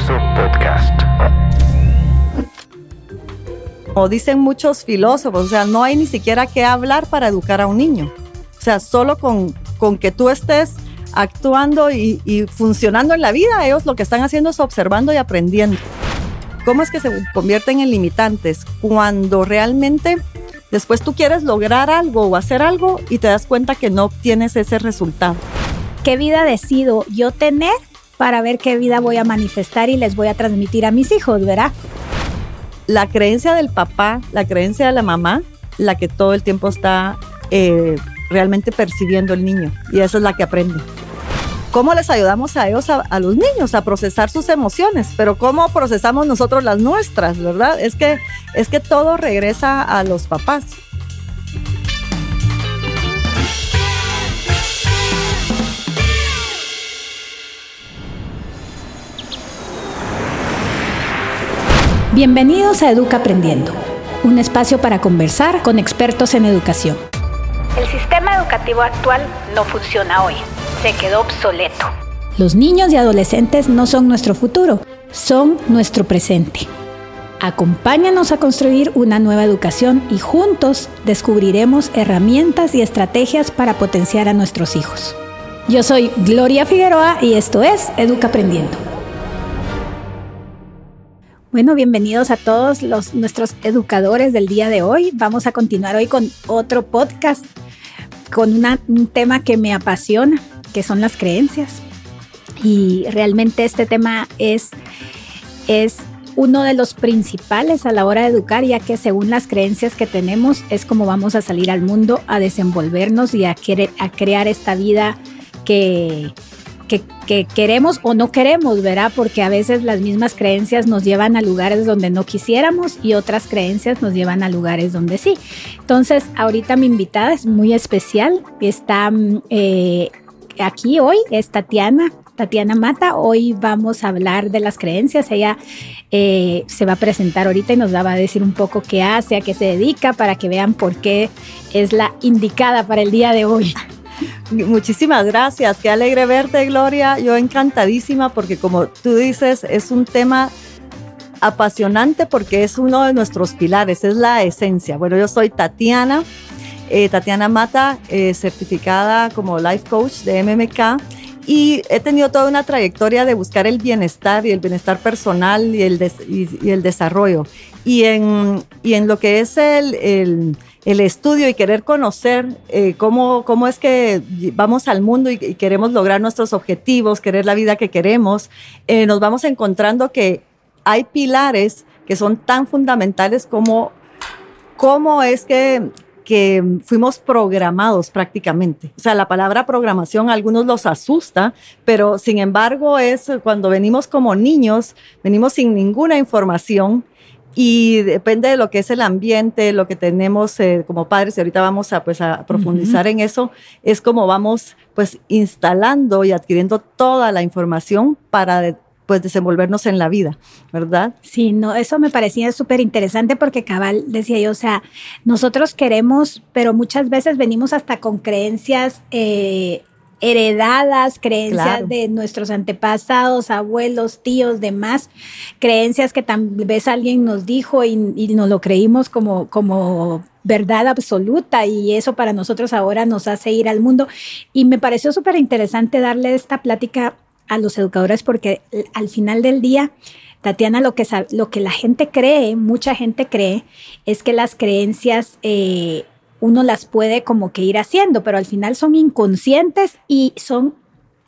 Universo Podcast. O dicen muchos filósofos, o sea, no hay ni siquiera que hablar para educar a un niño. O sea, solo con, con que tú estés actuando y, y funcionando en la vida, ellos lo que están haciendo es observando y aprendiendo. ¿Cómo es que se convierten en limitantes? Cuando realmente después tú quieres lograr algo o hacer algo y te das cuenta que no obtienes ese resultado. ¿Qué vida decido yo tener para ver qué vida voy a manifestar y les voy a transmitir a mis hijos, ¿verdad? La creencia del papá, la creencia de la mamá, la que todo el tiempo está eh, realmente percibiendo el niño y esa es la que aprende. ¿Cómo les ayudamos a ellos, a, a, los niños, a procesar sus emociones? Pero ¿cómo procesamos nosotros las nuestras, verdad? Es que, es que todo regresa a los papás. Bienvenidos a Educa Aprendiendo, un espacio para conversar con expertos en educación. El sistema educativo actual no funciona hoy, se quedó obsoleto. Los niños y adolescentes no son nuestro futuro, son nuestro presente. Acompáñanos a construir una nueva educación y juntos descubriremos herramientas y estrategias para potenciar a nuestros hijos. Yo soy Gloria Figueroa y esto es Educa Aprendiendo. Bueno, bienvenidos a todos los, nuestros educadores del día de hoy. Vamos a continuar hoy con otro podcast, con un tema que me apasiona, que son las creencias. Y realmente este tema es, es uno de los principales a la hora de educar, ya que según las creencias que tenemos es como vamos a salir al mundo a desenvolvernos y a, querer, a crear esta vida que, que, que, queremos o no queremos, ¿verdad? Porque a veces las mismas creencias nos llevan a lugares donde no quisiéramos y otras creencias nos llevan a lugares donde sí. Entonces, ahorita mi invitada es muy especial. Está eh, aquí hoy, es Tatiana. Tatiana Mata, hoy vamos a hablar de las creencias. Ella eh, se va a presentar ahorita y nos va a decir un poco qué hace, a qué se dedica, para que vean por qué es la indicada para el día de hoy. Muchísimas gracias, qué alegre verte Gloria, yo encantadísima porque como tú dices es un tema apasionante porque es uno de nuestros pilares, es la esencia. Bueno, yo soy Tatiana, eh, Tatiana Mata, eh, certificada como life coach de MMK y he tenido toda una trayectoria de buscar el bienestar y el bienestar personal y el, el desarrollo. Y en, y en lo que es el, el el estudio y querer conocer eh, cómo, cómo es que vamos al mundo y, y, queremos lograr nuestros objetivos, querer la vida que queremos, eh, nos vamos encontrando que hay pilares que son tan fundamentales como cómo es que, que fuimos programados prácticamente. O sea, la palabra programación a algunos los asusta, pero sin embargo es cuando venimos como niños, venimos sin ninguna información y depende de lo que es el ambiente, lo que tenemos eh, como padres, y ahorita vamos a, pues, a profundizar uh -huh. en eso, es como vamos pues instalando y adquiriendo toda la información para pues desenvolvernos en la vida, ¿verdad? Sí, no, eso me parecía súper interesante porque cabal decía yo, o sea, nosotros queremos, pero muchas veces venimos hasta con creencias eh, heredadas, creencias claro. de nuestros antepasados, abuelos, tíos, demás, creencias que tal vez alguien nos dijo y, y nos lo creímos como, como verdad absoluta y eso para nosotros ahora nos hace ir al mundo. Y me pareció súper interesante darle esta plática a los educadores porque al final del día, Tatiana, lo que, lo que la gente cree, mucha gente cree, es que las creencias eh, uno las puede como que ir haciendo, pero al final son inconscientes y son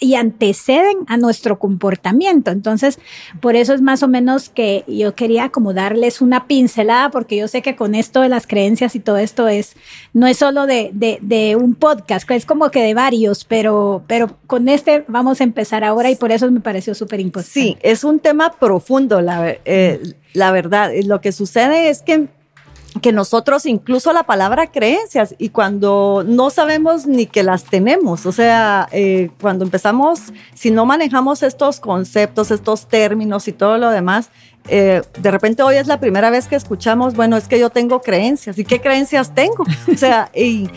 y anteceden a nuestro comportamiento. Entonces, por eso es más o menos que yo quería como darles una pincelada, porque yo sé que con esto de las creencias y todo esto es, no es solo de, de, un podcast, es como que de varios, pero, pero con este vamos a empezar ahora y por eso me pareció súper importante. Sí, es un tema profundo, la, eh, la verdad. Lo que sucede es que que nosotros incluso la palabra creencias y cuando no sabemos ni que las tenemos, o sea, eh, cuando empezamos, si no manejamos estos conceptos, estos términos y todo lo demás, eh, de repente hoy es la primera vez que escuchamos, bueno, es que yo tengo creencias. ¿Y qué creencias tengo? O sea, y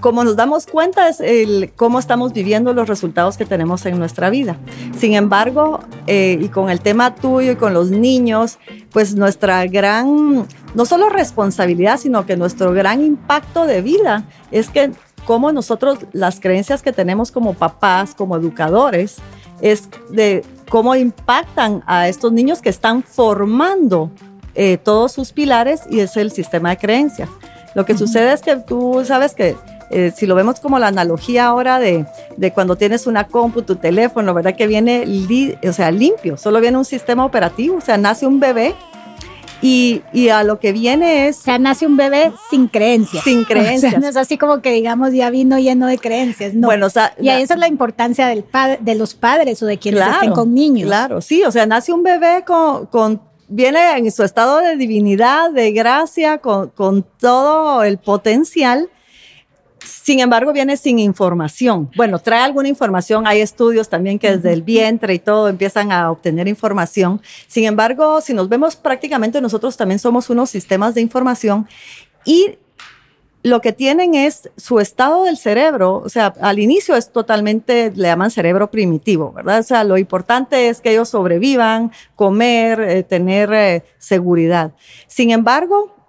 como nos damos cuenta es el, cómo estamos viviendo los resultados que tenemos en nuestra vida. Sin embargo, eh, y con el tema tuyo y con los niños, pues nuestra gran, no solo responsabilidad, sino que nuestro gran impacto de vida es que como nosotros las creencias que tenemos como papás, como educadores, es de cómo impactan a estos niños que están formando eh, todos sus pilares y es el sistema de creencias. Lo que sucede es que tú sabes que eh, si lo vemos como la analogía ahora de, de, cuando tienes una compu, tu teléfono, ¿verdad? Que viene o sea, limpio, solo viene un sistema operativo, o sea, nace un bebé y, y, a lo que viene es... O sea, nace un bebé sin creencias. Sin creencias. no es así como que digamos ya vino lleno de creencias, no. Bueno, o sea, y esa es la importancia del de los padres o de quienes estén con niños. Claro, sí, o sea, nace un bebé con, con viene en su estado de divinidad, de gracia, con, con todo el potencial sin embargo, viene sin información. Bueno, trae alguna información. Hay estudios también que desde el vientre y todo empiezan a obtener información. Sin embargo, si nos vemos prácticamente nosotros también somos unos sistemas de información y lo que tienen es su estado del cerebro, o sea, al inicio es totalmente, le llaman cerebro primitivo, ¿verdad? O sea, lo importante es que ellos sobrevivan, comer, eh, tener eh, seguridad. Sin embargo,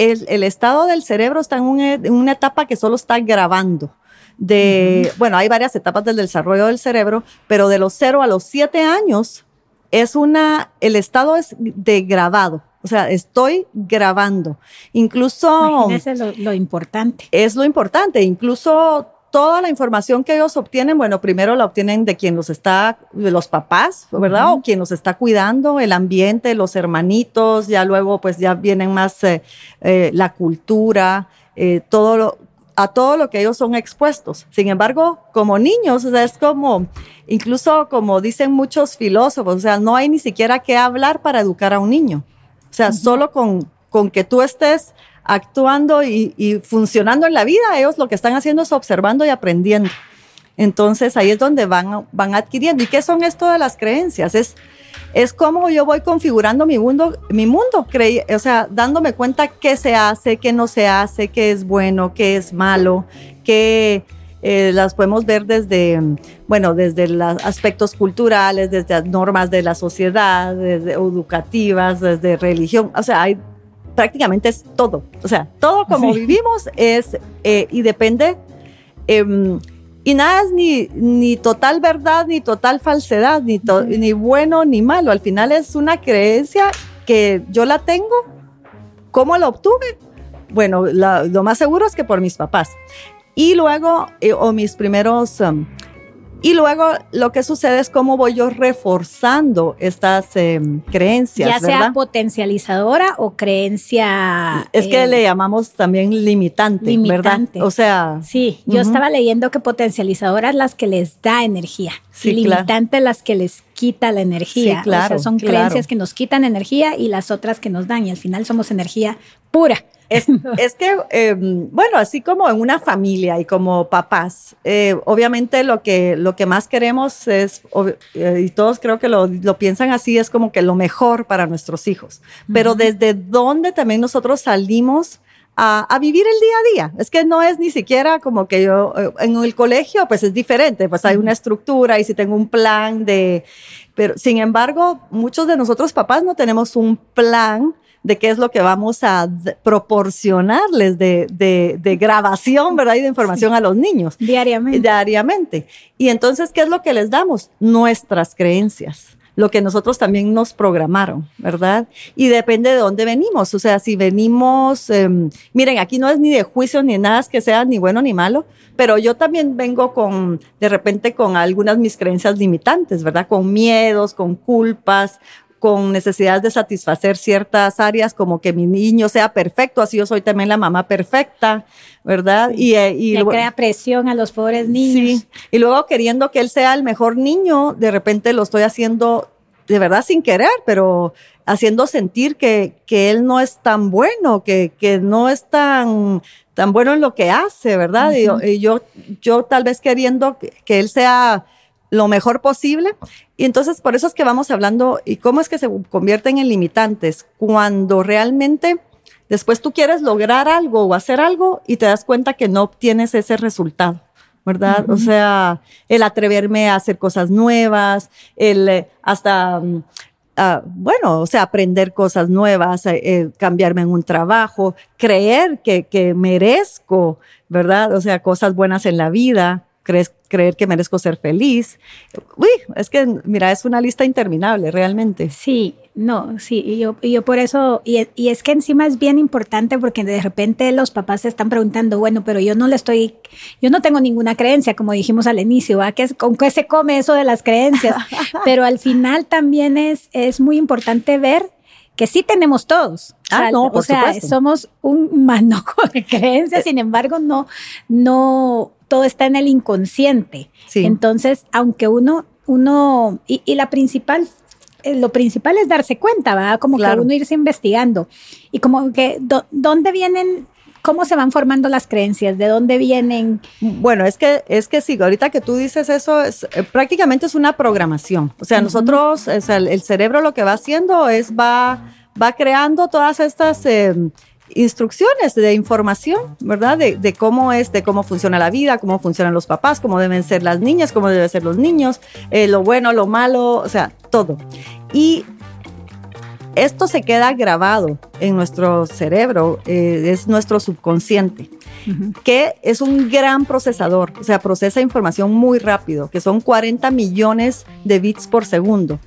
el, estado del cerebro está en una, etapa que solo está grabando. De, bueno, hay varias etapas del desarrollo del cerebro, pero de los 0 a los 7 años es una, el estado es de grabado. O sea, estoy grabando. Incluso. es lo, lo importante. Es lo importante. Incluso toda la información que ellos obtienen, bueno, primero la obtienen de quien los está, de los papás, ¿verdad? O quien los está cuidando, el ambiente, los hermanitos, ya luego pues ya vienen más eh, eh, la cultura, eh, todo lo, a todo lo que ellos son expuestos. Sin embargo, como niños, o sea, es como, incluso como dicen muchos filósofos, o sea, no hay ni siquiera que hablar para educar a un niño. O sea, solo con, con que tú estés actuando y, funcionando en la vida, ellos lo que están haciendo es observando y aprendiendo. Entonces ahí es donde van, van adquiriendo. ¿Y qué son esto de las creencias? Es, es cómo yo voy configurando mi mundo, mi mundo, o sea, dándome cuenta qué se hace, qué no se hace, qué es bueno, qué es malo, qué eh, las podemos ver desde, bueno, desde los aspectos culturales, desde las normas de la sociedad, desde educativas, desde religión, o sea, hay prácticamente es todo. O sea, todo como vivimos es eh, y depende. Em, y nada es ni, ni total verdad, ni total falsedad, ni, ni bueno ni malo. Al final es una creencia que yo la tengo. ¿Cómo la obtuve? Bueno, lo más seguro es que por mis papás. Y luego, eh, o mis primeros em, y luego lo que sucede es cómo voy yo reforzando estas em, creencias. Ya sea potencializadora o creencia. Es que le llamamos también limitante, limitante. ¿verdad? O sea. Sí, yo estaba leyendo que potencializadoras las que les da energía. y limitante las que les quita la energía. Sí, claro, o sea, son creencias que nos quitan energía y las otras que nos dan. Y al final somos energía pura. Es, es que, em, bueno, así como en una familia y como papás, eh, obviamente lo que, lo que más queremos es, eh, y todos creo que lo, lo, piensan así, es como que lo mejor para nuestros hijos. Pero desde dónde también nosotros salimos a, a, vivir el día a día. Es que no es ni siquiera como que yo, eh, en el colegio, pues es diferente, pues hay una estructura y si tengo un plan de, pero sin embargo, muchos de nosotros papás no tenemos un plan de qué es lo que vamos a proporcionarles de, de, grabación, ¿verdad? Y de información a los niños. Diariamente. Diariamente. Y entonces, ¿qué es lo que les damos? Nuestras creencias lo que nosotros también nos programaron, ¿verdad? Y depende de dónde venimos. O sea, si venimos, em, miren, aquí no es ni de juicio ni nada que sea ni bueno ni malo, pero yo también vengo con, de repente, con algunas mis creencias limitantes, ¿verdad? Con miedos, con culpas, con necesidades de satisfacer ciertas áreas, como que mi niño sea perfecto, así yo soy también la mamá perfecta, ¿verdad? Y, eh, y Le crea presión a los pobres niños. Sí, y luego queriendo que él sea el mejor niño, de repente lo estoy haciendo de verdad sin querer, pero haciendo sentir que, que él no es tan bueno, que, que no es tan, tan bueno en lo que hace, ¿verdad? y, yo, yo, tal vez queriendo que, él sea lo mejor posible. Y entonces por eso es que vamos hablando y cómo es que se convierten en limitantes cuando realmente después tú quieres lograr algo o hacer algo y te das cuenta que no obtienes ese resultado. ¿verdad? O sea, el atreverme a hacer cosas nuevas, el eh, hasta mm, Ah, bueno, o sea, aprender cosas nuevas, eh, eh, cambiarme en un trabajo, creer que, que merezco, ¿verdad? O sea, cosas buenas en la vida, crees, creer que merezco ser feliz. Uy, es que, mira, es una lista interminable, realmente. Sí, no, sí, y yo, yo por eso, y, y, es que encima es bien importante porque de repente los papás se están preguntando, bueno, pero yo no le estoy, yo no tengo ninguna creencia, como dijimos al inicio, ¿va? ¿Con qué se come eso de las creencias? pero al final también es, es muy importante ver que sí tenemos todos. Ah, no, por o sea, somos un manojo de creencias, sin embargo, no, no, todo está en el inconsciente. Entonces, aunque uno, uno, y, y la principal eh, lo principal es darse cuenta, ¿verdad? Como que uno irse investigando. Y como que, ¿dónde vienen ¿Cómo se van formando las creencias? ¿De dónde vienen? Bueno, es que, es que sí, ahorita que tú dices eso, es, eh, prácticamente es una programación. O sea, nosotros, el, cerebro lo que va haciendo es va, va creando todas estas em, instrucciones de información, ¿verdad? De, cómo es, de cómo funciona la vida, cómo funcionan los papás, cómo deben ser las niñas, cómo deben ser los niños, eh, lo bueno, lo malo, o sea, todo. Y esto se queda grabado en nuestro cerebro, eh, es nuestro subconsciente, que es un gran procesador, o sea, procesa información muy rápido, que son 40 millones de bits por segundo.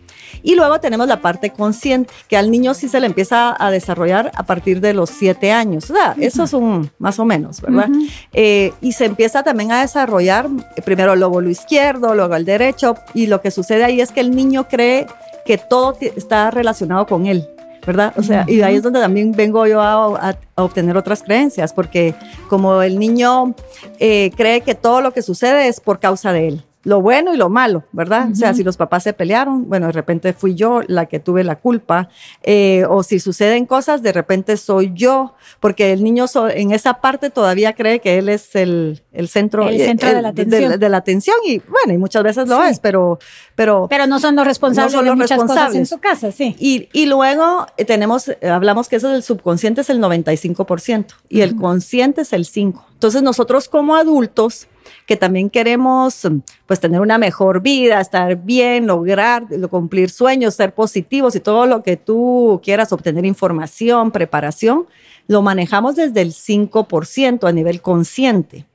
Y luego tenemos la parte consciente, que al niño sí se le empieza a desarrollar a partir de los siete años. O sea, eso es un más o menos, ¿verdad? Eh, y se empieza también a desarrollar eh, primero el lóbulo izquierdo, luego el derecho, y lo que sucede ahí es que el niño cree que todo está relacionado con él. ¿verdad? O sea, y ahí es donde también vengo yo a, obtener otras creencias, porque como el niño eh, cree que todo lo que sucede es por causa de él lo bueno y lo malo, ¿verdad? O sea, si los papás se pelearon, bueno, de repente fui yo la que tuve la culpa, eh, o si suceden cosas, de repente soy yo, porque el niño en esa parte todavía cree que él es el, el centro, el centro de, la atención. De, la atención y bueno, y muchas veces lo es, pero, pero... Pero no son los responsables de muchas cosas en su casa, sí. Y, y luego eh, tenemos, eh, hablamos que eso del subconsciente es el 95% y el consciente es el 5%. Entonces nosotros como adultos que también queremos pues tener una mejor vida, estar bien, lograr cumplir sueños, ser positivos y todo lo que tú quieras obtener información, preparación, lo manejamos desde el 5% a nivel consciente.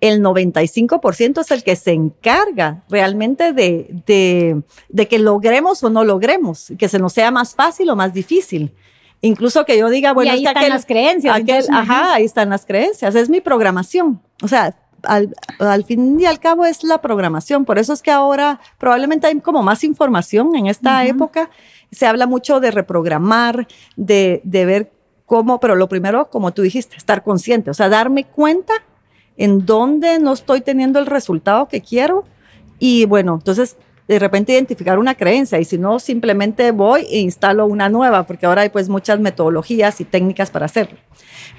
El 95% es el que se encarga realmente de, de, que logremos o no logremos, que se nos sea más fácil o más difícil incluso que yo diga, bueno, ahí están las creencias. ajá, ahí están las creencias, es mi programación. O sea, al, fin y al cabo es la programación. Por eso es que ahora probablemente hay como más información en esta época. Se habla mucho de reprogramar, de, de ver cómo, pero lo primero, como tú dijiste, estar consciente, o sea, darme cuenta en dónde no estoy teniendo el resultado que quiero. Y bueno, entonces de repente identificar una creencia y si no, simplemente voy e instalo una nueva, porque ahora hay pues muchas metodologías y técnicas para hacerlo.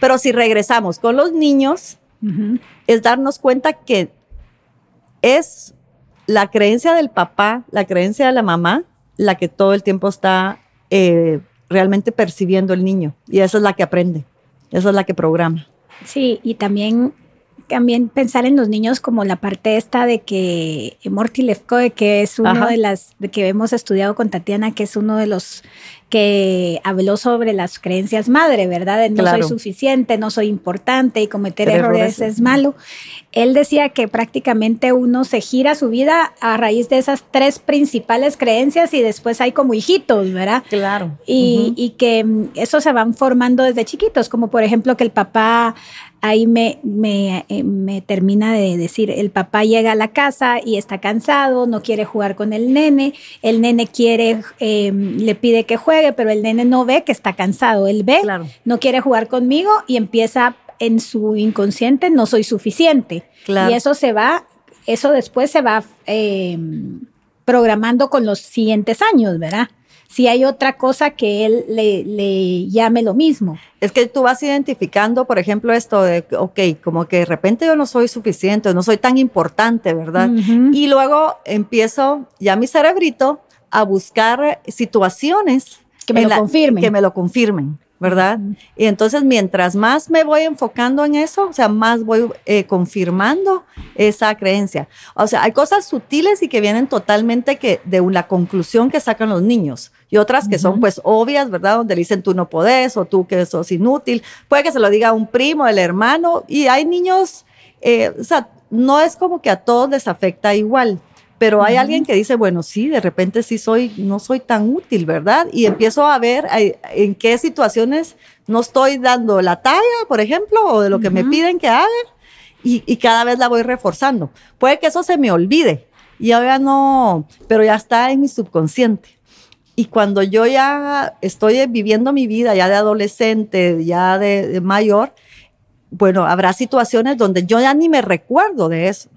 Pero si regresamos con los niños, es darnos cuenta que es la creencia del papá, la creencia de la mamá, la que todo el tiempo está eh, realmente percibiendo el niño. Y esa es la que aprende, esa es la que programa. Sí, y también también pensar en los niños como la parte esta de que Morty Lefko, que es uno de las de que hemos estudiado con Tatiana, que es uno de los que habló sobre las creencias madre, ¿verdad? De no soy suficiente, no soy importante y cometer errores, es malo. Él decía que prácticamente uno se gira su vida a raíz de esas tres principales creencias y después hay como hijitos, ¿verdad? Claro. Y, y que mm, eso se van formando desde chiquitos, como por ejemplo que el papá ahí me, me, eh, me, termina de decir, el papá llega a la casa y está cansado, no quiere jugar con el nene, el nene quiere, em, le pide que juegue, pero el nene no ve que está cansado, él ve, no quiere jugar conmigo y empieza en su inconsciente, no soy suficiente. Y eso se va, eso después se va... Em, programando con los siguientes años, ¿verdad? Si hay otra cosa que él le, llame lo mismo. Es que tú vas identificando, por ejemplo, esto de, ok, como que de repente yo no soy suficiente, no soy tan importante, ¿verdad? Y luego empiezo ya mi cerebrito a buscar situaciones que me lo confirmen. Que me lo confirmen. ¿Verdad? Y entonces mientras más me voy enfocando en eso, o sea, más voy eh, confirmando esa creencia. O sea, hay cosas sutiles y que vienen totalmente que de la conclusión que sacan los niños y otras que son pues obvias, ¿verdad? Donde dicen tú no podés o tú que sos inútil. Puede que se lo diga un primo, el hermano y hay niños, eh, o sea, no es como que a todos les afecta igual pero hay alguien que dice, bueno, sí, de repente sí soy, no soy tan útil, ¿verdad? Y empiezo a ver en qué situaciones no estoy dando la talla, por ejemplo, o de lo que me piden que haga, y, cada vez la voy reforzando. Puede que eso se me olvide, y ahora no, pero ya está en mi subconsciente. Y cuando yo ya estoy viviendo mi vida, ya de adolescente, ya de mayor, bueno, habrá situaciones donde yo ya ni me recuerdo de eso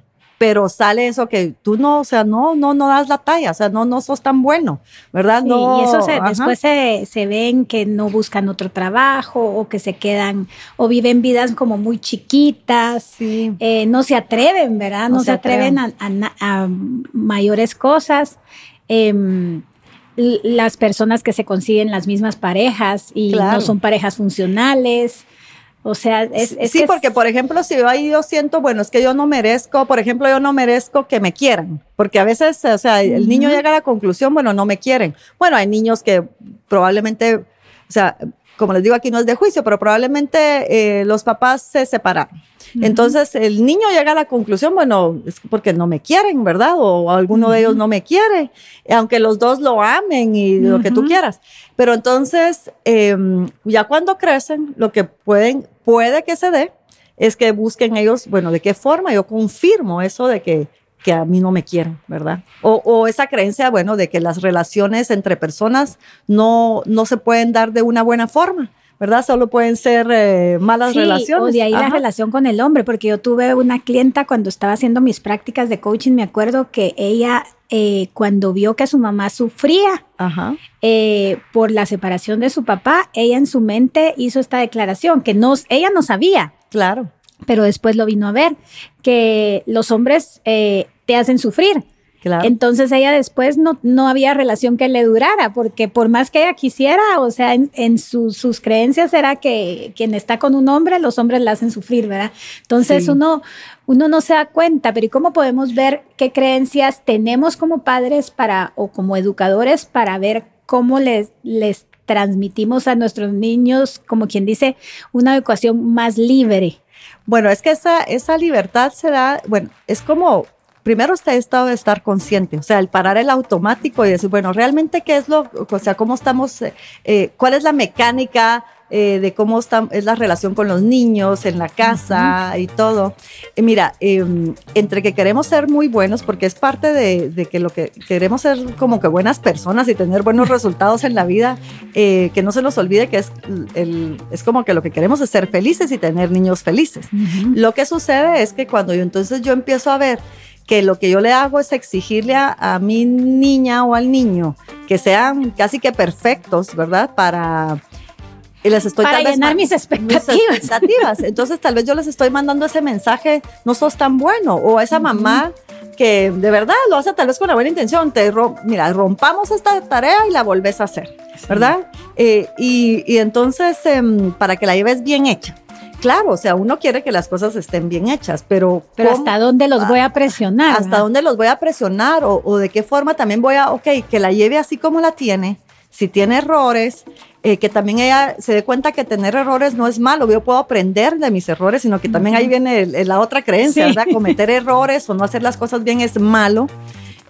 pero sale eso que tú no, o sea, no, no, no das la talla, o sea, no, no sos tan bueno, ¿verdad? no, y eso se, después se, se, ven que no buscan otro trabajo o que se quedan o viven vidas como muy chiquitas, sí. Eh, no se atreven, ¿verdad? No, se, atreven, A, mayores cosas. Em, las personas que se consiguen las mismas parejas y no son parejas funcionales. O sea, es, sí, porque por ejemplo, si yo ahí yo siento, bueno, es que yo no merezco, por ejemplo, yo no merezco que me quieran, porque a veces, o sea, el niño llega a la conclusión, bueno, no me quieren. Bueno, hay niños que probablemente, o sea, como les digo aquí no es de juicio, pero probablemente eh, los papás se separaron. Entonces el niño llega a la conclusión, bueno, es porque no me quieren, ¿verdad? O alguno de ellos no me quiere, aunque los dos lo amen y lo que tú quieras. Pero entonces, em, ya cuando crecen, lo que pueden, puede que se dé es que busquen ellos, bueno, ¿de qué forma yo confirmo eso de que, que a mí no me quieren, ¿verdad? O, o, esa creencia, bueno, de que las relaciones entre personas no, no se pueden dar de una buena forma. ¿Verdad? Solo pueden ser eh, malas relaciones. O de ahí la relación con el hombre, porque yo tuve una clienta cuando estaba haciendo mis prácticas de coaching, me acuerdo que ella eh, cuando vio que su mamá sufría eh, por la separación de su papá, ella en su mente hizo esta declaración que no, ella no sabía. Claro. Pero después lo vino a ver, que los hombres eh, te hacen sufrir. Entonces ella después no, no había relación que le durara, porque por más que ella quisiera, o sea, en, sus creencias era que quien está con un hombre, los hombres la hacen sufrir, ¿verdad? Entonces uno, uno no se da cuenta, pero ¿y cómo podemos ver qué creencias tenemos como padres para o como educadores para ver cómo les, les transmitimos a nuestros niños, como quien dice, una educación más libre? Bueno, es que esa, esa libertad se da, bueno, es como primero está estado de estar consciente, o sea, el parar el automático y decir, bueno, realmente qué es lo, o sea, cómo estamos, eh, eh, cuál es la mecánica eh, de cómo está, es la relación con los niños en la casa y todo. mira, em, entre que queremos ser muy buenos, porque es parte de, que lo que queremos ser como que buenas personas y tener buenos resultados en la vida, que no se nos olvide que es, el, es como que lo que queremos es ser felices y tener niños felices. Lo que sucede es que cuando yo entonces yo empiezo a ver que lo que yo le hago es exigirle a, mi niña o al niño que sean casi que perfectos, ¿verdad? Para y les estoy para llenar mis expectativas. Entonces, tal vez yo les estoy mandando ese mensaje, no sos tan bueno, o a esa mamá que de verdad lo hace tal vez con una buena intención, te mira, rompamos esta tarea y la volvés a hacer, ¿verdad? Eh, y, entonces, em, para que la lleves bien hecha claro, o sea, uno quiere que las cosas estén bien hechas, pero... Pero ¿hasta dónde los voy a presionar? ¿Hasta dónde los voy a presionar? O, de qué forma también voy a, ok, que la lleve así como la tiene, si tiene errores, eh, que también ella se dé cuenta que tener errores no es malo, yo puedo aprender de mis errores, sino que también ahí viene la otra creencia, ¿verdad? Cometer errores o no hacer las cosas bien es malo.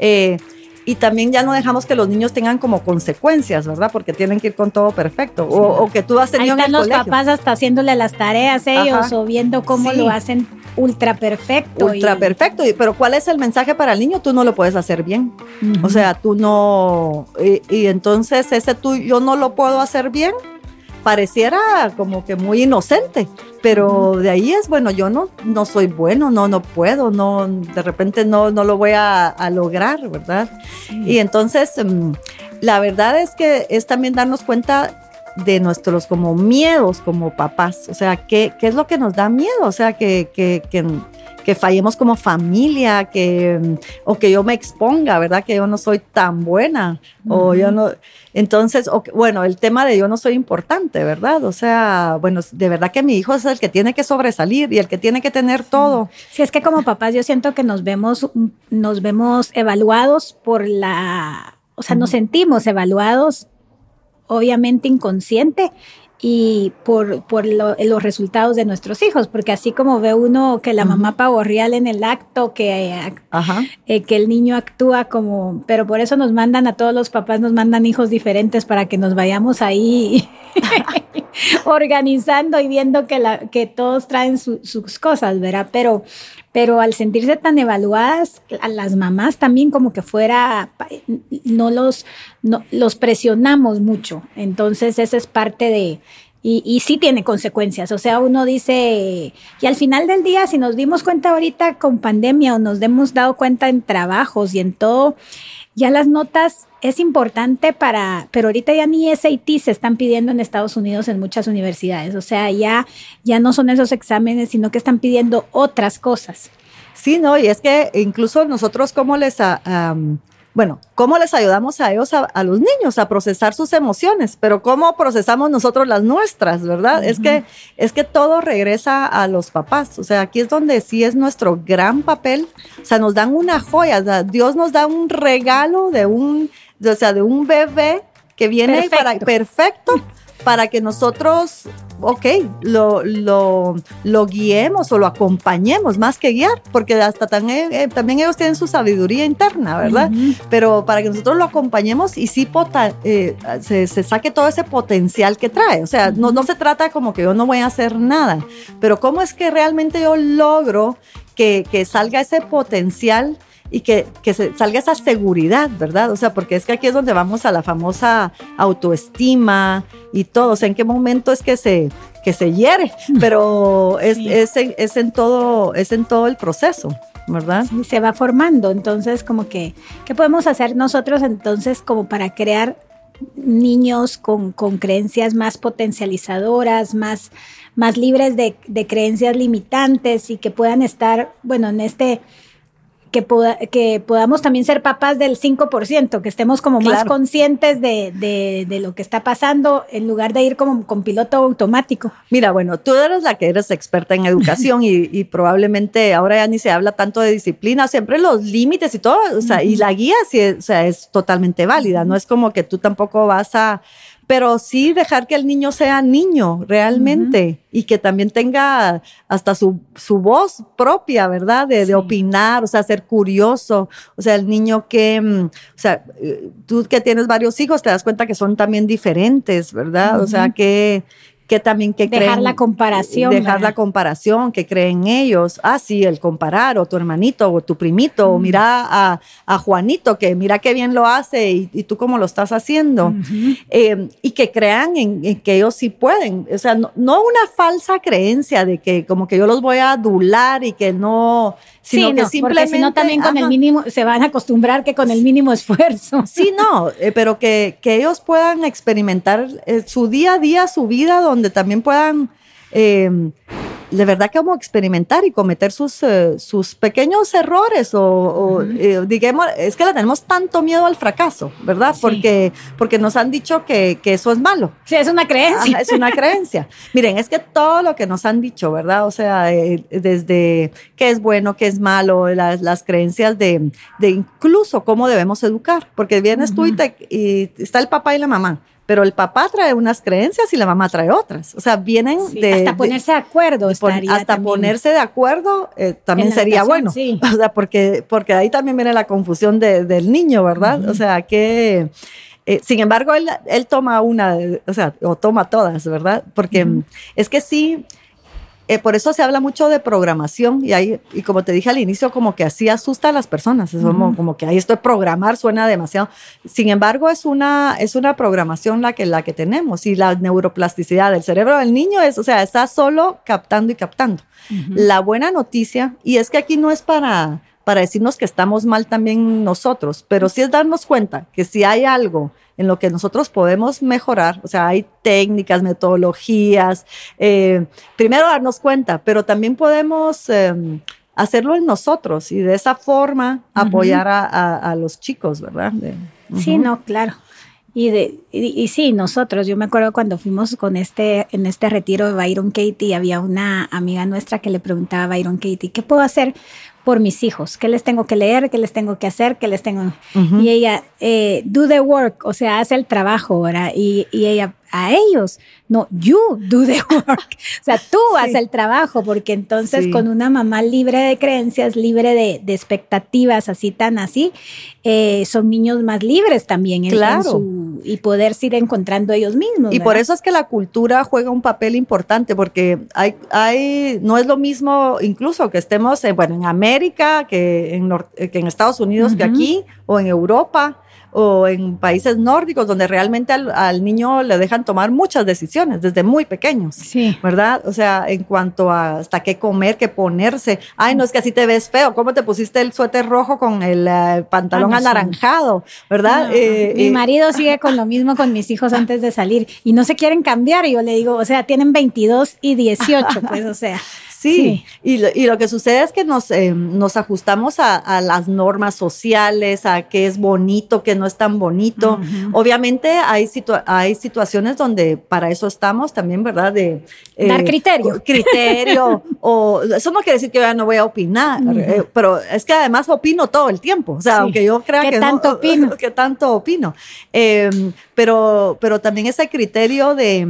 Eh, y también ya no dejamos que los niños tengan como consecuencias, ¿verdad? Porque tienen que ir con todo perfecto. O, que tú has tenido Ahí están los papás hasta haciéndole las tareas ellos o viendo cómo lo hacen ultra perfecto. Ultra perfecto. Pero ¿cuál es el mensaje para el niño? Tú no lo puedes hacer bien. O sea, tú no... Y, y entonces ese tú, yo no lo puedo hacer bien pareciera como que muy inocente, pero de ahí es, bueno, yo no, no soy bueno, no, no puedo, no, de repente no, no lo voy a, lograr, ¿verdad? Y entonces, mm, la verdad es que es también darnos cuenta de nuestros como miedos como papás, o sea, ¿qué, qué es lo que nos da miedo? O sea, que, que, que que fallemos como familia, que, o que yo me exponga, ¿verdad? Que yo no soy tan buena, o yo no, entonces, bueno, el tema de yo no soy importante, ¿verdad? O sea, bueno, de verdad que mi hijo es el que tiene que sobresalir y el que tiene que tener todo. Sí, es que como papás yo siento que nos vemos, nos vemos evaluados por la, o sea, nos sentimos evaluados, obviamente inconsciente, y por, por los resultados de nuestros hijos, porque así como ve uno que la mamá pavo real en el acto, que, eh, que el niño actúa como, pero por eso nos mandan a todos los papás, nos mandan hijos diferentes para que nos vayamos ahí organizando y viendo que, que todos traen sus cosas, ¿verdad? Pero, pero al sentirse tan evaluadas, a las mamás también como que fuera, no los, no, los presionamos mucho. Entonces, esa es parte de, y, y, sí tiene consecuencias. O sea, uno dice, y al final del día, si nos dimos cuenta ahorita con pandemia o nos hemos dado cuenta en trabajos y en todo, ya las notas es importante para, pero ahorita ya ni SAT se están pidiendo en Estados Unidos en muchas universidades. O sea, ya, ya no son esos exámenes, sino que están pidiendo otras cosas. Sí, no, y es que incluso nosotros como les, bueno, ¿cómo les ayudamos a ellos, a, los niños, a procesar sus emociones? Pero ¿cómo procesamos nosotros las nuestras, verdad? Es, que, es que todo regresa a los papás. O sea, aquí es donde sí es nuestro gran papel. O sea, nos dan una joya. Dios nos da un regalo de un, o sea, de un bebé que viene para perfecto para que nosotros, ok, lo, lo, lo, guiemos o lo acompañemos más que guiar, porque hasta también, eh, también ellos tienen su sabiduría interna, ¿verdad? Pero para que nosotros lo acompañemos y sí eh, se, se, saque todo ese potencial que trae. O sea, no, no se trata como que yo no voy a hacer nada, pero cómo es que realmente yo logro que, que salga ese potencial y que, que se salga esa seguridad, ¿verdad? O sea, porque es que aquí es donde vamos a la famosa autoestima y todo, o sea, en qué momento es que se, que se hiere, pero es, es, en, es, en todo, es en todo el proceso. ¿verdad? Sí, se va formando, entonces como que, ¿qué podemos hacer nosotros entonces como para crear niños con, con creencias más potencializadoras, más, más libres de, de creencias limitantes y que puedan estar, bueno, en este que, que podamos también ser papás del 5%, que estemos como más conscientes de, de, lo que está pasando en lugar de ir como con piloto automático. Mira, bueno, tú eres la que eres experta en educación y, y, probablemente ahora ya ni se habla tanto de disciplina, siempre los límites y todo, o sea, y la guía sí, o sea, es totalmente válida, no es como que tú tampoco vas a pero sí dejar que el niño sea niño realmente y que también tenga hasta su, su voz propia, ¿verdad? De, de, opinar, o sea, ser curioso, o sea, el niño que, mm, o sea, eh, tú que tienes varios hijos te das cuenta que son también diferentes, ¿verdad? O sea, que que también que dejar la comparación dejar la comparación que creen ellos ah sí el comparar o tu hermanito o tu primito o mira a, a, Juanito que mira qué bien lo hace y, tú cómo lo estás haciendo. Eh, y que crean en, que ellos sí pueden. O sea no, una falsa creencia de que como que yo los voy a adular y que no sino sí, que simplemente si no también con el mínimo se van a acostumbrar que con el mínimo esfuerzo. Sí no eh, pero que, que ellos puedan experimentar eh, su día a día su vida donde también puedan eh, de verdad que vamos a experimentar y cometer sus, eh, sus pequeños errores o, eh, digamos, es que le tenemos tanto miedo al fracaso, ¿verdad? Porque, porque nos han dicho que, que, eso es malo. Sí, es una creencia. es una creencia. Miren, es que todo lo que nos han dicho, ¿verdad? O sea, desde qué es bueno, qué es malo, las, las creencias de, de, incluso cómo debemos educar, porque vienes tú y, y está el papá y la mamá pero el papá trae unas creencias y la mamá trae otras. O sea, vienen de... Hasta ponerse de acuerdo. hasta ponerse de acuerdo eh, también sería bueno. Sí. O sea, porque, porque ahí también viene la confusión del niño, ¿verdad? O sea, que... Eh, sin embargo, él, él, toma una, o sea, o toma todas, ¿verdad? Porque es que sí, eh, por eso se habla mucho de programación y ahí, y como te dije al inicio, como que así asusta a las personas, es como, como, que ahí esto de programar suena demasiado. Sin embargo, es una, es una programación la que, la que tenemos y la neuroplasticidad del cerebro del niño es, o sea, está solo captando y captando. La buena noticia, y es que aquí no es para, para decirnos que estamos mal también nosotros, pero sí es darnos cuenta que si hay algo en lo que nosotros podemos mejorar, o sea, hay técnicas, metodologías, eh, primero darnos cuenta, pero también podemos em, hacerlo en nosotros y de esa forma apoyar a, los chicos, ¿verdad? Sí, no, claro. Y, de, y, sí, nosotros, yo me acuerdo cuando fuimos con este, en este retiro de Byron Katie, había una amiga nuestra que le preguntaba a Byron Katie, ¿qué puedo hacer por mis hijos, qué les tengo que leer, qué les tengo que hacer, qué les tengo... Y ella, eh, do the work, o sea, hace el trabajo, ¿verdad? Y, y ella, a ellos. No, you do the work. o sea, tú haces el trabajo, porque entonces con una mamá libre de creencias, libre de, expectativas, así tan así, eh, son niños más libres también en, claro. y poder ir encontrando ellos mismos. Y por eso es que la cultura juega un papel importante, porque hay, hay, no es lo mismo incluso que estemos, bueno, en América, que en, que en Estados Unidos, que aquí, o en Europa o en países nórdicos donde realmente al, niño le dejan tomar muchas decisiones desde muy pequeños, sí. ¿verdad? O sea, en cuanto a hasta qué comer, qué ponerse. Ay, no es que así te ves feo. ¿Cómo te pusiste el suéter rojo con el eh, pantalón anaranjado, verdad? Eh, Mi eh, marido sigue con lo mismo con mis hijos antes de salir y no se quieren cambiar. Y yo le digo, o sea, tienen 22 y 18, pues, o sea. Sí, Y, lo, y, lo, que sucede es que nos, eh, nos ajustamos a, las normas sociales, a qué es bonito, qué no es tan bonito. Obviamente hay, hay situaciones donde para eso estamos también, ¿verdad? De, eh, Dar criterio. Criterio. o, eso no quiere decir que ya no voy a opinar, eh, pero es que además opino todo el tiempo. O sea, aunque yo crea que tanto opino? que tanto opino. Em, pero, pero también ese criterio de,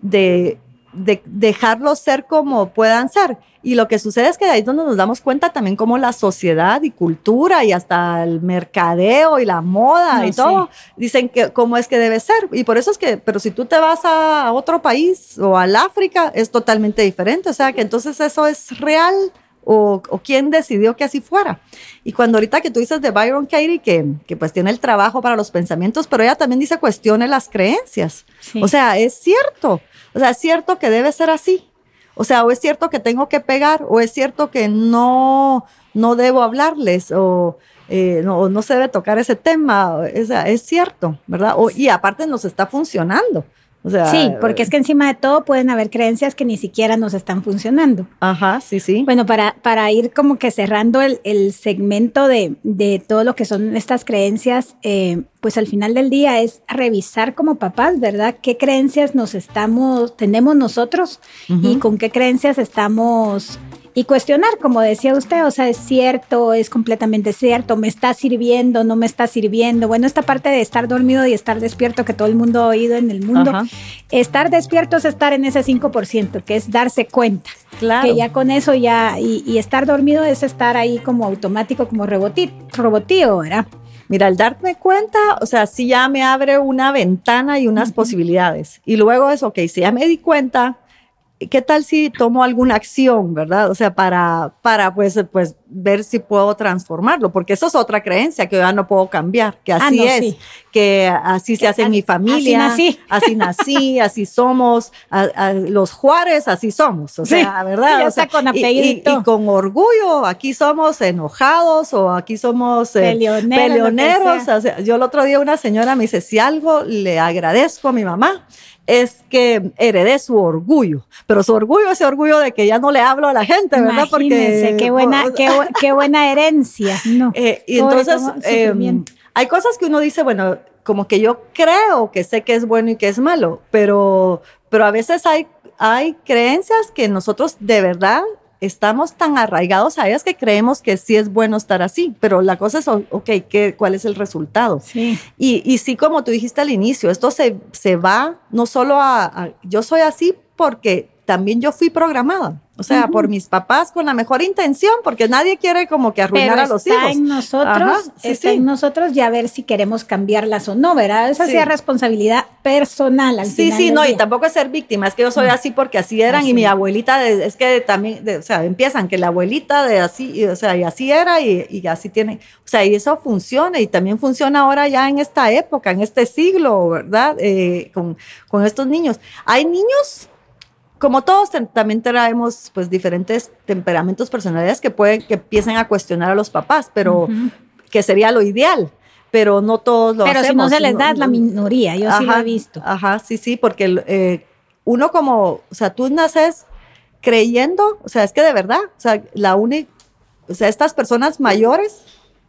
de de dejarlos ser como puedan ser. Y lo que sucede es que ahí es donde nos damos cuenta también cómo la sociedad y cultura y hasta el mercadeo y la moda y todo dicen que cómo es que debe ser. Y por eso es que, pero si tú te vas a otro país o al África, es totalmente diferente. O sea que entonces eso es real. O, o, quién decidió que así fuera. Y cuando ahorita que tú dices de Byron Katie, que, que pues tiene el trabajo para los pensamientos, pero ella también dice cuestione las creencias. O sea, es cierto. O sea, es cierto que debe ser así. O sea, o es cierto que tengo que pegar, o es cierto que no, no debo hablarles, o eh, no, no, se debe tocar ese tema. O es cierto, ¿verdad? O, y aparte nos está funcionando sí, porque es que encima de todo pueden haber creencias que ni siquiera nos están funcionando. Ajá, sí, sí. Bueno, para, para ir como que cerrando el, segmento de, todo lo que son estas creencias, eh, pues al final del día es revisar como papás, ¿verdad? ¿Qué creencias nos estamos, tenemos nosotros y con qué creencias estamos y cuestionar, como decía usted, o sea, es cierto, es completamente cierto, me está sirviendo, no me está sirviendo. Bueno, esta parte de estar dormido y estar despierto que todo el mundo ha oído en el mundo, estar despierto es estar en ese 5%, que es darse cuenta. Claro. Que ya con eso ya, y, estar dormido es estar ahí como automático, como robotío, ¿verdad? Mira, al darme cuenta, o sea, sí ya me abre una ventana y unas posibilidades. Y luego es, ok, si ya me di cuenta, ¿qué tal si tomo alguna acción, verdad? O sea, para, para pues, pues ver si puedo transformarlo, porque eso es otra creencia que ya no puedo cambiar, que ah, así es, que así se hace en mi familia, así nací, así, nací, así somos, los Juárez así somos, o sea, ¿verdad? con y, con orgullo, aquí somos enojados o aquí somos eh, peleoneros. yo el otro día una señora me dice, si algo le agradezco a mi mamá, es que heredé su orgullo, pero su orgullo, ese orgullo de que ya no le hablo a la gente, ¿verdad? Porque qué buena, qué, buena herencia. No. Eh, y entonces em, hay cosas que uno dice, bueno, como que yo creo que sé que es bueno y que es malo, pero, pero a veces hay, hay creencias que nosotros de verdad estamos tan arraigados a ellas que creemos que sí es bueno estar así, pero la cosa es, ok, ¿qué, ¿cuál es el resultado? Sí. Y, y sí, como tú dijiste al inicio, esto se, va no solo a, yo soy así porque también yo fui programada. O sea, por mis papás con la mejor intención, porque nadie quiere como que arruinar a los está hijos. en nosotros, está en nosotros ya ver si queremos cambiarlas o no, ¿verdad? Esa sí. es responsabilidad personal al Sí, sí, no, y tampoco es ser víctima, es que yo soy así porque así eran y mi abuelita, de, es que también, de, o sea, empiezan que la abuelita de así, y, o sea, y así era y, y, así tiene, o sea, y eso funciona y también funciona ahora ya en esta época, en este siglo, ¿verdad? Eh, con, con estos niños. Hay niños como todos también traemos pues diferentes temperamentos, personalidades que pueden que empiecen a cuestionar a los papás, pero uh -huh. que sería lo ideal. Pero no todos lo pero hacemos. Pero si no se les da, es la minoría, yo ajá, sí lo he visto. Ajá, sí, sí, porque eh, uno como, o sea, tú naces creyendo, o sea, es que de verdad, o sea, la única, o sea, estas personas mayores,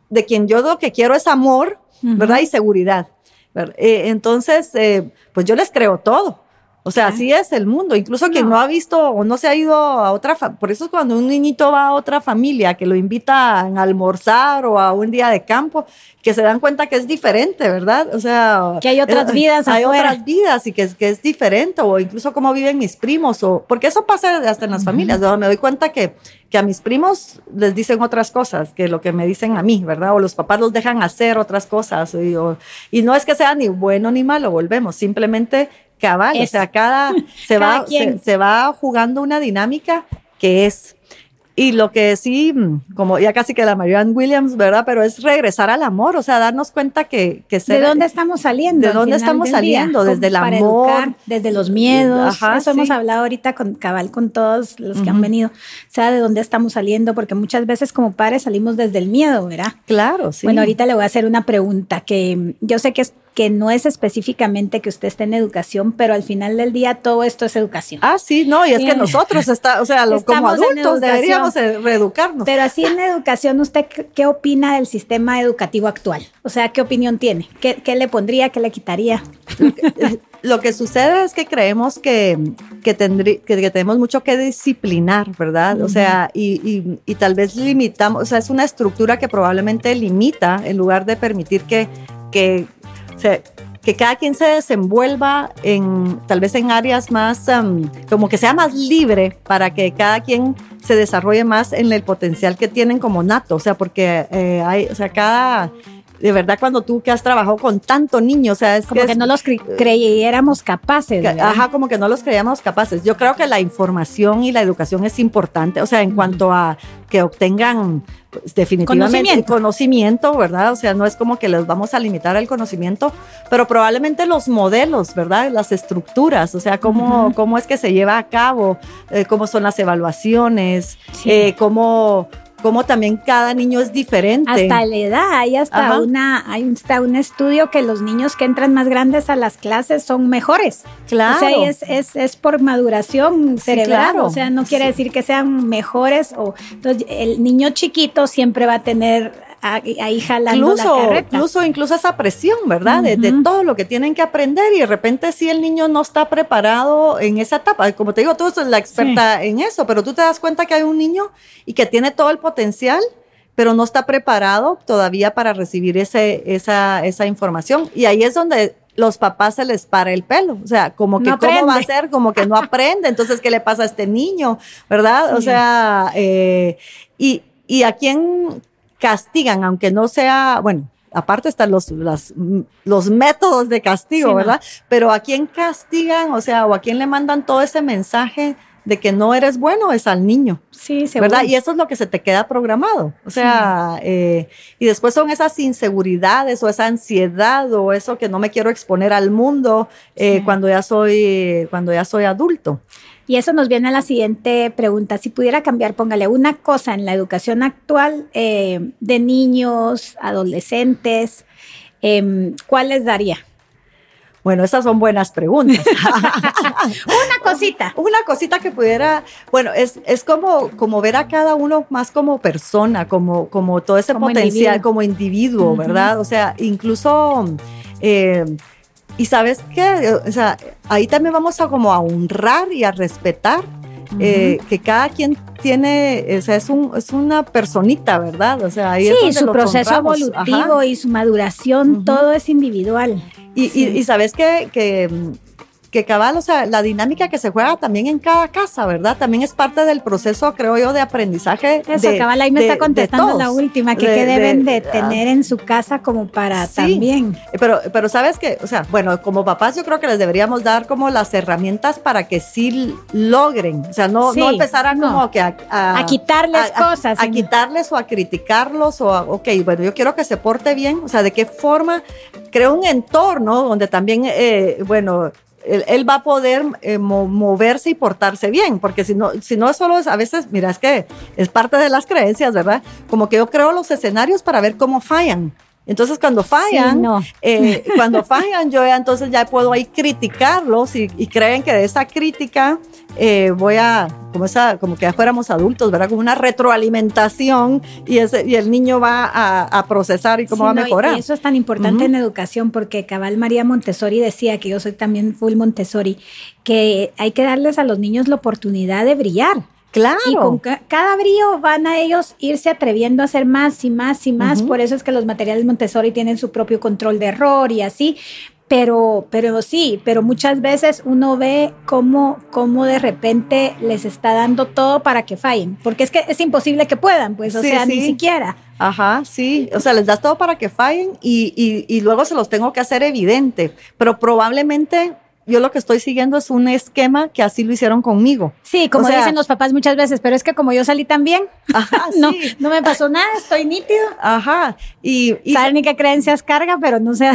de quien yo lo que quiero es amor, uh -huh. ¿verdad? Y seguridad. Eh, entonces, eh, pues yo les creo todo. O sea, así es el mundo. Incluso no. quien no ha visto o no se ha ido a otra, por eso es cuando un niñito va a otra familia que lo invita a almorzar o a un día de campo, que se dan cuenta que es diferente, ¿verdad? O sea, que hay otras vidas, hay afuera. otras vidas y que es, que es diferente o incluso cómo viven mis primos o porque eso pasa hasta en las uh -huh. familias. ¿no? Me doy cuenta que que a mis primos les dicen otras cosas que lo que me dicen a mí, ¿verdad? O los papás los dejan hacer otras cosas y, o, y no es que sea ni bueno ni malo, volvemos, simplemente cabal, o sea, cada, se, cada va, se, se, va jugando una dinámica que es. Y lo que sí, como ya casi que la Marianne Williams, ¿verdad? Pero es regresar al amor, o sea, darnos cuenta que... que ser, ¿De dónde estamos saliendo? ¿De dónde estamos saliendo? Día, desde el amor. Educar, desde los miedos. Ajá, Eso sí. hemos hablado ahorita con cabal, con todos los que uh -huh. han venido. O sea, de dónde estamos saliendo, porque muchas veces como padres salimos desde el miedo, ¿verdad? Claro, sí. Bueno, ahorita le voy a hacer una pregunta que yo sé que es que no es específicamente que usted esté en educación, pero al final del día todo esto es educación. Ah, sí, no, y es que nosotros está, o sea, lo, como adultos deberíamos reeducarnos. Pero así en educación, ¿usted qué opina del sistema educativo actual? O sea, ¿qué opinión tiene? ¿Qué, qué le pondría, qué le quitaría? Lo que sucede es que creemos que, que, tendrí, que, que tenemos mucho que disciplinar, ¿verdad? Uh -huh. O sea, y, y, y tal vez limitamos, o sea, es una estructura que probablemente limita en lugar de permitir que, que o sea, que cada quien se desenvuelva en tal vez en áreas más, um, como que sea más libre para que cada quien se desarrolle más en el potencial que tienen como nato, o sea, porque eh, hay, o sea, cada de verdad cuando tú que has trabajado con tanto niño, o sea, es como que, que es, no los cre creyéramos capaces. ¿verdad? Ajá, como que no los creíamos capaces. Yo creo que la información y la educación es importante, o sea, en cuanto a que obtengan pues, definitivamente conocimiento. conocimiento, ¿verdad? O sea, no es como que les vamos a limitar el conocimiento, pero probablemente los modelos, ¿verdad? Las estructuras, o sea, cómo, uh -huh. cómo es que se lleva a cabo, eh, cómo son las evaluaciones, sí. eh, cómo como también cada niño es diferente. Hasta la edad, hay hasta una, hay hasta un estudio que los niños que entran más grandes a las clases son mejores. Claro. O sea, es, es, es por maduración cerebral. Claro. O sea, no quiere sí. decir que sean mejores. O, entonces, el niño chiquito siempre va a tener ahí jalando incluso, la carreta. Incluso, incluso esa presión, ¿verdad? Uh -huh. de, de, todo lo que tienen que aprender y de repente si el niño no está preparado en esa etapa, como te digo, tú eres la experta sí. en eso, pero tú te das cuenta que hay un niño y que tiene todo el potencial, pero no está preparado todavía para recibir ese, esa, esa información. Y ahí es donde los papás se les para el pelo, o sea, como que no cómo va a ser, como que no aprende, entonces, ¿qué le pasa a este niño? ¿Verdad? Sí. O sea, eh, y, y a quién castigan, aunque no sea, bueno, aparte están los, las, los métodos de castigo, sí, ¿verdad? No. Pero a quién castigan, o sea, o a quién le mandan todo ese mensaje de que no eres bueno es al niño. Sí, seguro. ¿Verdad? Y eso es lo que se te queda programado. O sea, sí. eh, y después son esas inseguridades o esa ansiedad o eso que no me quiero exponer al mundo eh, sí. cuando ya soy, cuando ya soy adulto. Y eso nos viene a la siguiente pregunta. Si pudiera cambiar, póngale una cosa en la educación actual eh, de niños, adolescentes, eh, ¿cuál les daría? Bueno, esas son buenas preguntas. una cosita. Una cosita que pudiera, bueno, es, es como, como ver a cada uno más como persona, como, como todo ese como potencial, individuo. como individuo, uh -huh. ¿verdad? O sea, incluso... Eh, y sabes qué, o sea, ahí también vamos a como a honrar y a respetar uh -huh. eh, que cada quien tiene, o sea, es, un, es una personita, ¿verdad? O sea, ahí sí, es su proceso honramos. evolutivo Ajá. y su maduración, uh -huh. todo es individual. Y, sí. y, y sabes que, que que cabal, o sea, la dinámica que se juega también en cada casa, ¿verdad? También es parte del proceso, creo yo, de aprendizaje. Eso, cabal, ahí me está contestando la última, que qué deben de, ah. tener en su casa como para también. Pero, pero sabes que, o sea, bueno, como papás yo creo que les deberíamos dar como las herramientas para que sí logren, o sea, no, no empezar a como que a, quitarles cosas. A, quitarles o a criticarlos o a, ok, bueno, yo quiero que se porte bien, o sea, de qué forma creo un entorno donde también, eh, bueno, él, va a poder eh, moverse y portarse bien, porque si no, si no solo es, a veces, mira, es que es parte de las creencias, ¿verdad? Como que yo creo los escenarios para ver cómo fallan. Entonces cuando fallan, eh, cuando fallan, yo ya entonces ya puedo ahí criticarlos y, creen que de esa crítica eh, voy a, como, esa, como que ya fuéramos adultos, ¿verdad? Como una retroalimentación y, ese, y el niño va a, procesar y cómo va a mejorar. Y eso es tan importante en educación porque Cabal María Montessori decía, que yo soy también full Montessori, que hay que darles a los niños la oportunidad de brillar. Claro. Y con cada brío van a ellos irse atreviendo a hacer más y más y más. Por eso es que los materiales Montessori tienen su propio control de error y así. Pero, pero sí, pero muchas veces uno ve cómo, cómo de repente les está dando todo para que fallen, porque es que es imposible que puedan, pues, o sea, ni siquiera. Ajá, sí, o sea, les das todo para que fallen y, y, y luego se los tengo que hacer evidente, pero probablemente yo lo que estoy siguiendo es un esquema que así lo hicieron conmigo. Sí, como dicen los papás muchas veces, pero es que como yo salí tan bien, no, no me pasó nada, estoy nítido. Ajá. Y, y Saben ni qué creencias carga, pero no sé.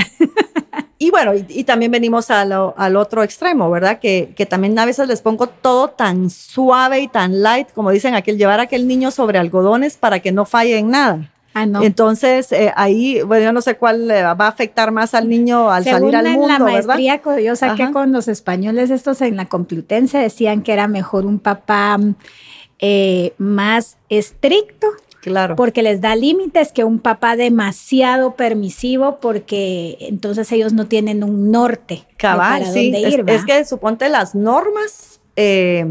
y bueno, y, también venimos al otro extremo, ¿verdad? Que, que, también a veces les pongo todo tan suave y tan light, como dicen aquel, llevar a aquel niño sobre algodones para que no falle en nada. Ah, no. Entonces, eh, ahí, bueno, yo no sé cuál va a afectar más al niño al salir al mundo, en la maestría yo saqué con los españoles estos en la Complutense, decían que era mejor un papá eh, más estricto. Claro. Porque les da límites que un papá demasiado permisivo, porque entonces ellos no tienen un norte. Cabal, sí. Dónde ir, es, es, que suponte las normas, eh,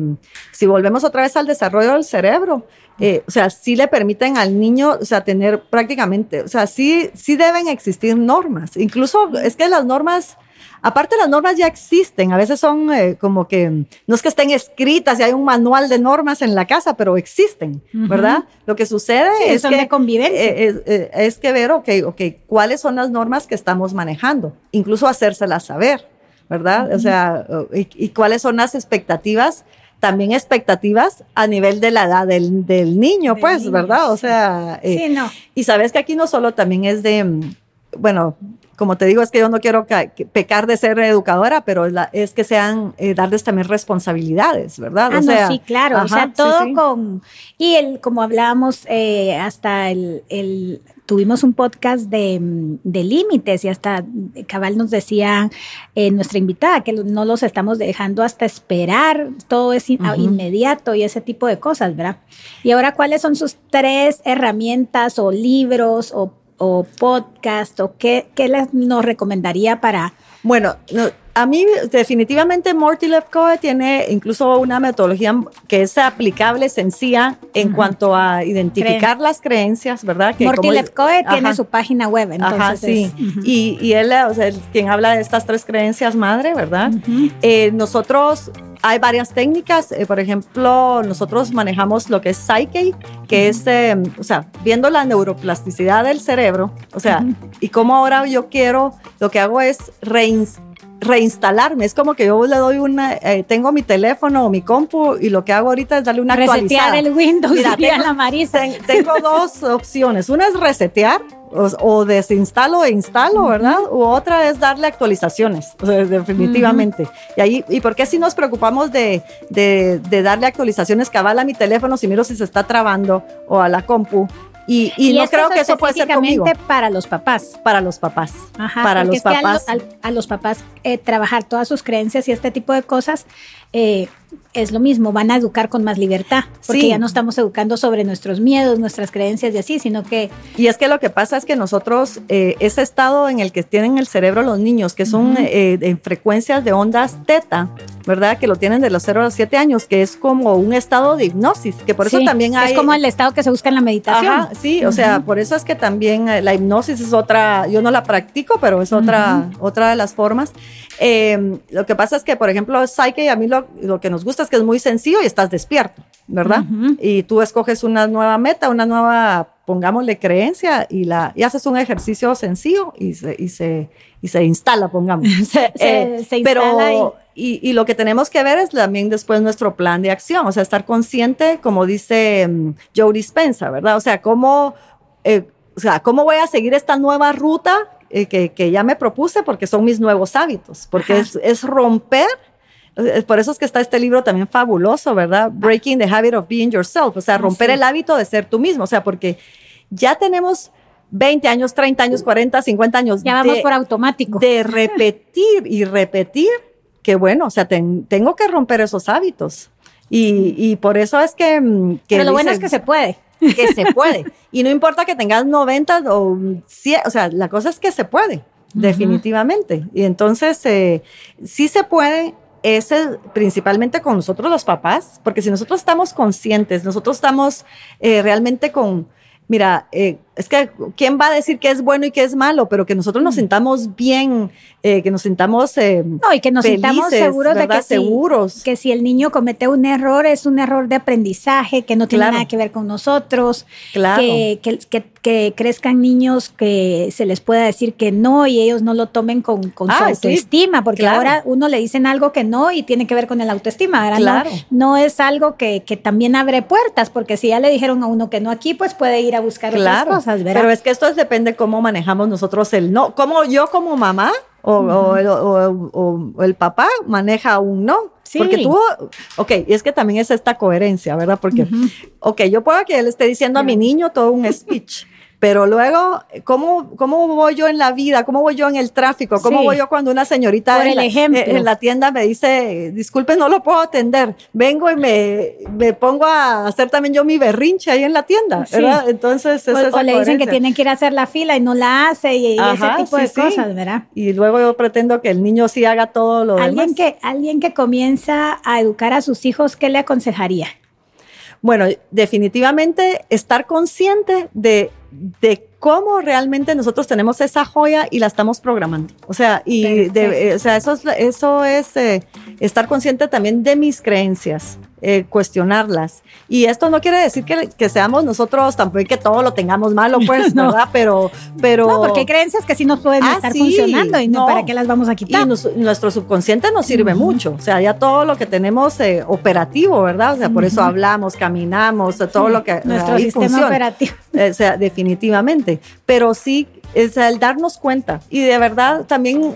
si volvemos otra vez al desarrollo del cerebro, eh, o sea, sí le permiten al niño, o sea, tener prácticamente, o sea, sí, sí deben existir normas. Incluso es que las normas, aparte las normas ya existen, a veces son eh, como que, no es que estén escritas y hay un manual de normas en la casa, pero existen, ¿verdad? Lo que sucede es que... De convivencia. Eh, es que ver, ok, ok, cuáles son las normas que estamos manejando, incluso hacérselas saber, ¿verdad? O sea, y cuáles son las expectativas también expectativas a nivel de la edad del, del niño, pues, ¿verdad? O sea, eh, sí, no. y sabes que aquí no solo también es de, mm, bueno, como te digo, es que yo no quiero pecar de ser educadora, pero es que sean, eh, darles también responsabilidades, ¿verdad? Ah, o sea, no, sí, claro, o sea, todo con, y el, como hablábamos eh, hasta el, el, tuvimos un podcast de, de límites y hasta Cabal nos decía eh, nuestra invitada que no los estamos dejando hasta esperar, todo es inmediato y ese tipo de cosas, ¿verdad? Y ahora, ¿cuáles son sus tres herramientas o libros o o podcast o qué, qué les nos recomendaría para... Bueno, a mí definitivamente Morty Lefkoe tiene incluso una metodología que es aplicable, sencilla en cuanto a identificar las creencias, ¿verdad? Que Morty Lefkoe tiene su página web, entonces. Ajá, sí. y, y, él, o sea, quien habla de estas tres creencias madre, ¿verdad? Eh, nosotros hay varias técnicas, eh, por ejemplo, nosotros manejamos lo que es Psyche, que es, eh, o sea, viendo la neuroplasticidad del cerebro, o sea, y cómo ahora yo quiero, lo que hago es reinstalarme. Es como que yo le doy una, eh, tengo mi teléfono o mi compu y lo que hago ahorita es darle una resetear el Windows, Mira, tengo, la Marisa. tengo dos opciones. Una es resetear o, desinstalo e instalo, ¿verdad? U otra es darle actualizaciones, definitivamente. Y ahí, ¿y por qué si nos preocupamos de, de, darle actualizaciones cabal a mi teléfono si miro si se está trabando o a la compu? Y, y, no creo que eso puede ser conmigo. para los papás. Para los papás. Ajá, para los papás. a, los papás eh, trabajar todas sus creencias y este tipo de cosas eh, es lo mismo, van a educar con más libertad, porque ya no estamos educando sobre nuestros miedos, nuestras creencias y así, sino que... Y es que lo que pasa es que nosotros, eh, ese estado en el que tienen el cerebro los niños, que son en frecuencias de ondas teta, ¿verdad? Que lo tienen de los 0 a los 7 años, que es como un estado de hipnosis, que por eso también hay... Es como el estado que se busca en la meditación. sí, o sea, por eso es que también eh, la hipnosis es otra, yo no la practico, pero es otra, otra de las formas. Em, lo que pasa es que, por ejemplo, Psyche, a mí lo, lo, que nos gusta es que es muy sencillo y estás despierto, ¿verdad? Y tú escoges una nueva meta, una nueva, pongámosle, creencia y, la, y haces un ejercicio sencillo y se, y se, y se instala, pongamos. se, eh, instala pero, y, y, lo que tenemos que ver es también después nuestro plan de acción, o sea, estar consciente, como dice um, Joe Dispensa, ¿verdad? O sea, cómo, eh, o sea, cómo voy a seguir esta nueva ruta eh, que, que, ya me propuse porque son mis nuevos hábitos, porque es, es, romper. Eh, por eso es que está este libro también fabuloso, ¿verdad? Breaking the Habit of Being Yourself, o sea, romper el hábito de ser tú mismo, o sea, porque ya tenemos 20 años, 30 años, 40, 50 años. Ya vamos por automático. De repetir y repetir que bueno, o sea, tengo que romper esos hábitos. Y, y por eso es que... Mm, que Pero lo bueno es que se puede. Que se puede. y no importa que tengas 90 o 100, o sea, la cosa es que se puede, definitivamente. Y entonces, eh, sí se puede, ese principalmente con nosotros los papás, porque si nosotros estamos conscientes, nosotros estamos eh, realmente con, mira, eh, es que quién va a decir que es bueno y que es malo, pero que nosotros nos mm. sintamos bien, eh, que nos sintamos eh, no y que nos sintamos seguros de que seguros si, que si el niño comete un error es un error de aprendizaje que no tiene nada que ver con nosotros, claro. que, que, que, crezcan niños que se les pueda decir que no y ellos no lo tomen con, con su autoestima, porque ahora uno le dicen algo que no y tiene que ver con el autoestima, ¿verdad? Claro. No, es algo que, que también abre puertas, porque si ya le dijeron a uno que no aquí, pues puede ir a buscar otras cosas. Pero es que esto depende cómo manejamos nosotros el no. Como yo como mamá o, o, el papá maneja un no. Sí. Porque tú, ok, y es que también es esta coherencia, ¿verdad? Porque, ok, yo puedo que él esté diciendo a mi niño todo un speech, pero luego, ¿cómo, ¿cómo voy yo en la vida? ¿Cómo voy yo en el tráfico? ¿Cómo voy yo cuando una señorita en la, en, la, tienda me dice, disculpe, no lo puedo atender? Vengo y me, me pongo a hacer también yo mi berrinche ahí en la tienda, ¿verdad? Entonces, es o, o le dicen que tienen que ir a hacer la fila y no la hace y, ese tipo de cosas, ¿verdad? Y luego yo pretendo que el niño sí haga todo lo ¿Alguien demás. Que, alguien que comienza a educar a sus hijos, ¿qué le aconsejaría? Bueno, definitivamente estar consciente de, de cómo realmente nosotros tenemos esa joya y la estamos programando. O sea, y de, o sea, eso es, eso es eh, estar consciente también de mis creencias, eh, cuestionarlas. Y esto no quiere decir que, que, seamos nosotros tampoco que todo lo tengamos malo, pues, no. ¿verdad? Pero, pero. No, porque hay creencias que sí nos pueden ah, estar sí, funcionando y no, para qué las vamos a quitar. Y nos, nuestro subconsciente nos sirve uh -huh. mucho. O sea, ya todo lo que tenemos eh, operativo, ¿verdad? O sea, por uh -huh. eso hablamos, caminamos, todo sí, lo que. Nuestro sistema funciona. operativo. O sea, definitivamente. Pero sí, es el darnos cuenta. Y de verdad también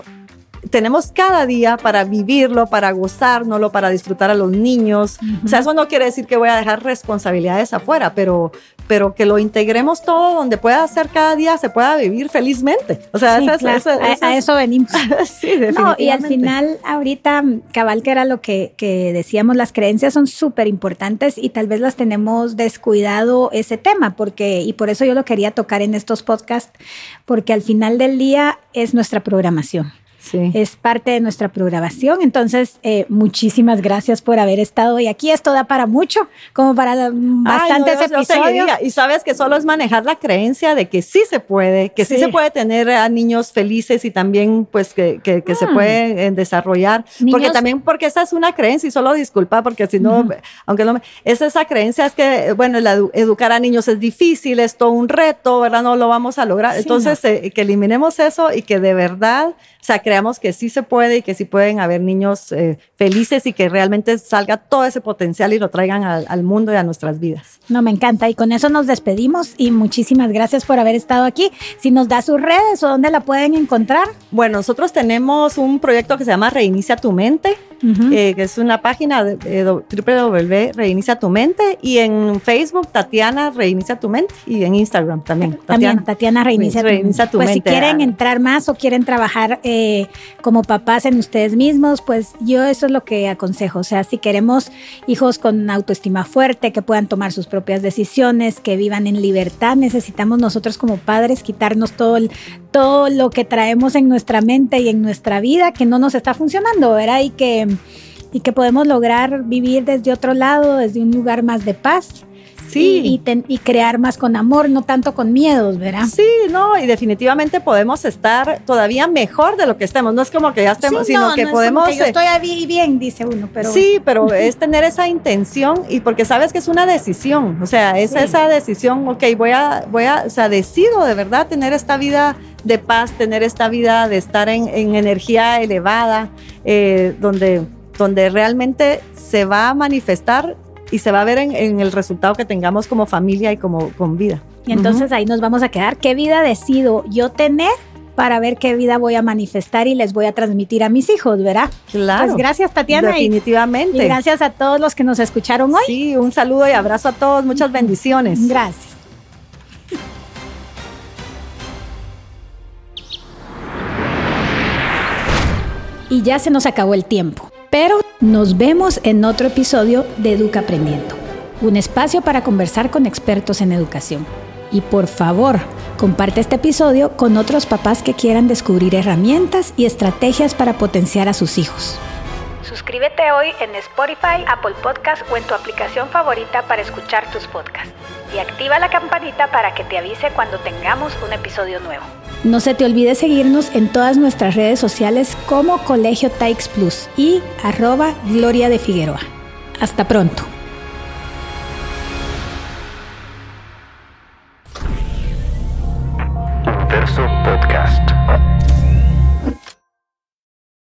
tenemos cada día para vivirlo, para gozárnoslo, para disfrutar a los niños. Uh -huh. O sea, eso no quiere decir que voy a dejar responsabilidades afuera, pero, pero que lo integremos todo donde pueda ser cada día, se pueda vivir felizmente. O sea, sí, esa, claro. esa, esa, a, a, eso venimos. sí, definitivamente. No, y al final, ahorita, cabal, que era lo que, que decíamos, las creencias son súper importantes y tal vez las tenemos descuidado ese tema, porque, y por eso yo lo quería tocar en estos podcasts, porque al final del día es nuestra programación. Sí. Es parte de nuestra programación. Entonces, eh, muchísimas gracias por haber estado hoy aquí. Esto da para mucho, como para bastantes Ay, no, episodios. y sabes que solo es manejar la creencia de que sí se puede, que sí, sí se puede tener a niños felices y también pues que, que, que mm. se pueden desarrollar. Niños, porque también, porque esa es una creencia y solo disculpa, porque si no, mm. aunque no me, es esa creencia es que, bueno, la, educar a niños es difícil, es todo un reto, ¿verdad? No lo vamos a lograr. Sí, Entonces, no. eh, que eliminemos eso y que de verdad, o sea, creamos que sí se puede y que sí pueden haber niños eh, felices y que realmente salga todo ese potencial y lo traigan al, al, mundo y a nuestras vidas. No, me encanta. Y con eso nos despedimos y muchísimas gracias por haber estado aquí. Si nos da sus redes o dónde la pueden encontrar. Bueno, nosotros tenemos un proyecto que se llama Reinicia tu mente, uh -huh. eh, que es una página de, de www.reinicia tu mente y en Facebook Tatiana Reinicia tu mente y en Instagram también. Tatiana, también Tatiana Reinicia, Reinicia tu, mente. Pues si quieren entrar más o quieren trabajar eh, como papás en ustedes mismos, pues yo eso es lo que aconsejo. O sea, si queremos hijos con autoestima fuerte, que puedan tomar sus propias decisiones, que vivan en libertad, necesitamos nosotros como padres quitarnos todo, el, todo lo que traemos en nuestra mente y en nuestra vida que no nos está funcionando, ¿verdad? Y que y que podemos lograr vivir desde otro lado, desde un lugar más de paz. Sí. Y, crear más con amor, no tanto con miedos, ¿verdad? Sí, no, y definitivamente podemos estar todavía mejor de lo que estemos. No es como que ya estemos, sino que podemos. yo estoy ahí bien, dice uno, pero. Sí, pero es tener esa intención y porque sabes que es una decisión. O sea, es esa decisión, ok, voy a, voy a, o sea, decido de verdad tener esta vida de paz, tener esta vida de estar en, energía elevada, eh, donde, donde realmente se va a manifestar y se va a ver en, el resultado que tengamos como familia y como con vida. Y entonces ahí nos vamos a quedar. ¿Qué vida decido yo tener para ver qué vida voy a manifestar y les voy a transmitir a mis hijos, ¿verdad? Claro. Pues gracias, Tatiana. Definitivamente. Y, gracias a todos los que nos escucharon hoy. Sí, un saludo y abrazo a todos. Muchas bendiciones. Gracias. Y ya se nos acabó el tiempo. Pero nos vemos en otro episodio de Educa Aprendiendo, un espacio para conversar con expertos en educación. Y por favor, comparte este episodio con otros papás que quieran descubrir herramientas y estrategias para potenciar a sus hijos. Suscríbete hoy en Spotify, Apple Podcast o en tu aplicación favorita para escuchar tus podcasts. Y activa la campanita para que te avise cuando tengamos un episodio nuevo. No se te olvide seguirnos en todas nuestras redes sociales como Colegio Taix Plus y arroba Gloria de Figueroa. Hasta pronto. Podcast.